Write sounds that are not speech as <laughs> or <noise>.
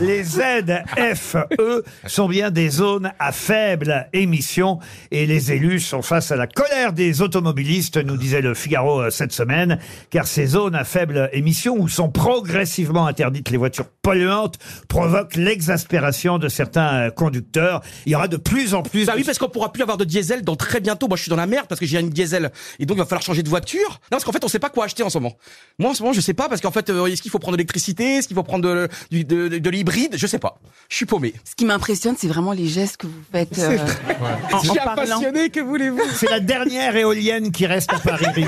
Les ZFE sont bien des zones à faible émission et les élus sont face à la colère des automobilistes, nous disait le Figaro euh, cette semaine, car ces zones à faible émission où sont progressivement interdites les voitures polluantes provoquent l'exaspération de certains euh, conducteurs. Il y aura de plus en plus Bah oui, parce qu'on pourra plus avoir de diesel dans très bientôt. Moi, je suis dans la merde parce que j'ai une diesel. Et donc, il va falloir changer de voiture. Non, parce qu'en fait, on sait pas quoi acheter en ce moment. Moi, en ce moment, je sais pas parce qu'en fait, euh, est-ce qu'il faut prendre de l'électricité? Est-ce qu'il faut prendre de, du- de, de, de l'hybride? Je sais pas. Je suis paumé. Ce qui m'impressionne, c'est vraiment les gestes que vous faites euh, en, en parlant. que voulez-vous? C'est la dernière éolienne qui reste à Paris. <laughs>